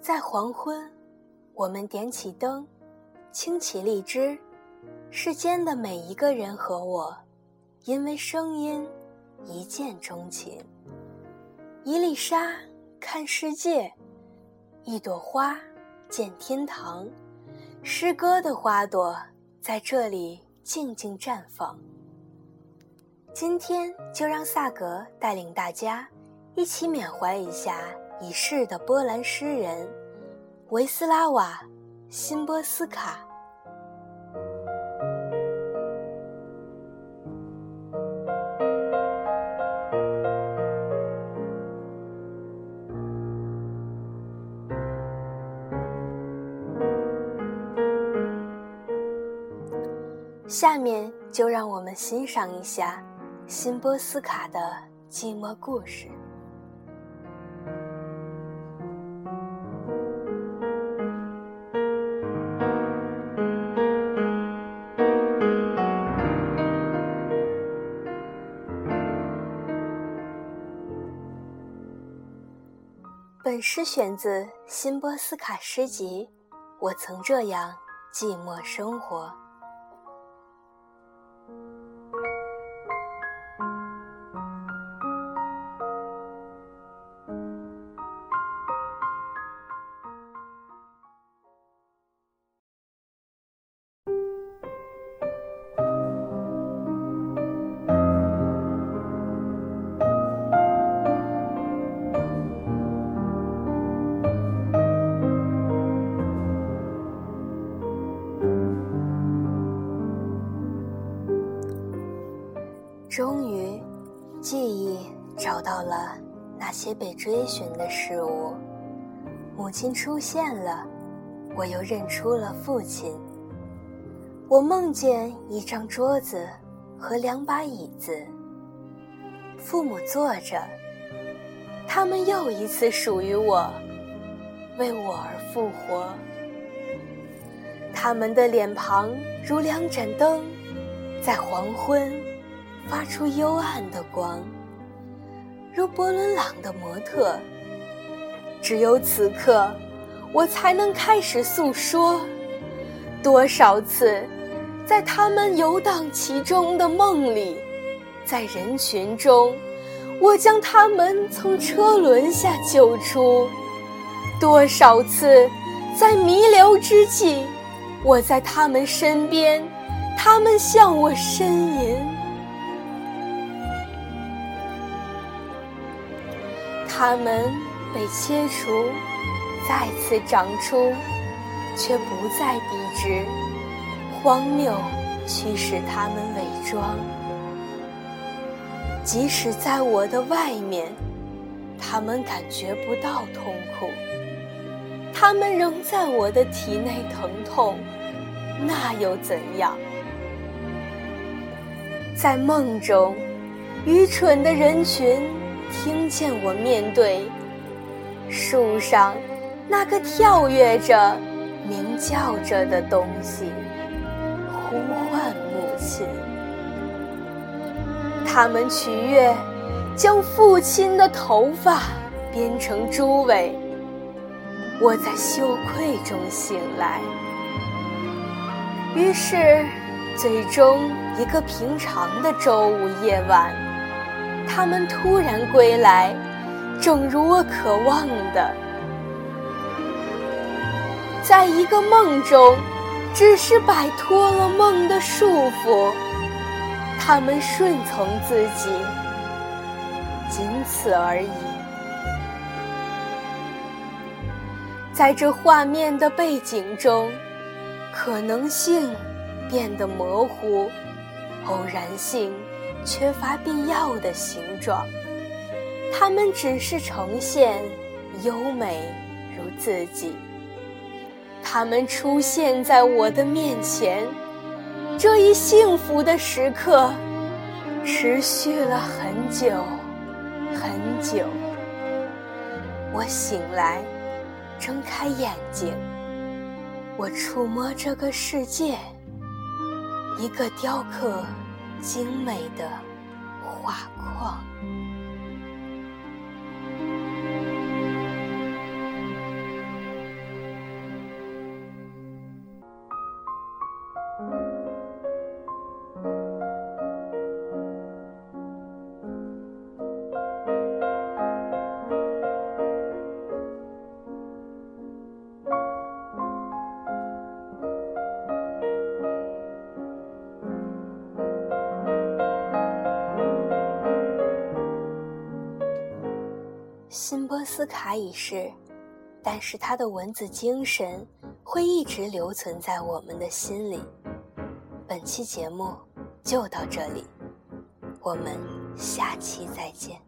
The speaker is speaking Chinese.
在黄昏，我们点起灯，轻起荔枝。世间的每一个人和我，因为声音一见钟情。一粒沙看世界，一朵花见天堂。诗歌的花朵在这里静静绽放。今天就让萨格带领大家一起缅怀一下。已逝的波兰诗人维斯拉瓦·辛波斯卡。下面就让我们欣赏一下辛波斯卡的寂寞故事。本诗选自辛波斯卡诗集《我曾这样寂寞生活》。记忆找到了那些被追寻的事物。母亲出现了，我又认出了父亲。我梦见一张桌子和两把椅子，父母坐着，他们又一次属于我，为我而复活。他们的脸庞如两盏灯，在黄昏。发出幽暗的光，如伯伦朗的模特。只有此刻，我才能开始诉说。多少次，在他们游荡其中的梦里，在人群中，我将他们从车轮下救出；多少次，在弥留之际，我在他们身边，他们向我呻吟。它们被切除，再次长出，却不再笔直。荒谬驱使它们伪装。即使在我的外面，他们感觉不到痛苦。他们仍在我的体内疼痛，那又怎样？在梦中，愚蠢的人群。听见我面对树上那个跳跃着、鸣叫着的东西，呼唤母亲。他们取悦，将父亲的头发编成猪尾。我在羞愧中醒来。于是，最终一个平常的周五夜晚。他们突然归来，正如我渴望的，在一个梦中，只是摆脱了梦的束缚。他们顺从自己，仅此而已。在这画面的背景中，可能性变得模糊，偶然性。缺乏必要的形状，它们只是呈现优美如自己。它们出现在我的面前，这一幸福的时刻持续了很久很久。我醒来，睁开眼睛，我触摸这个世界，一个雕刻。精美的画框。辛波斯卡已逝，但是他的文字精神会一直留存在我们的心里。本期节目就到这里，我们下期再见。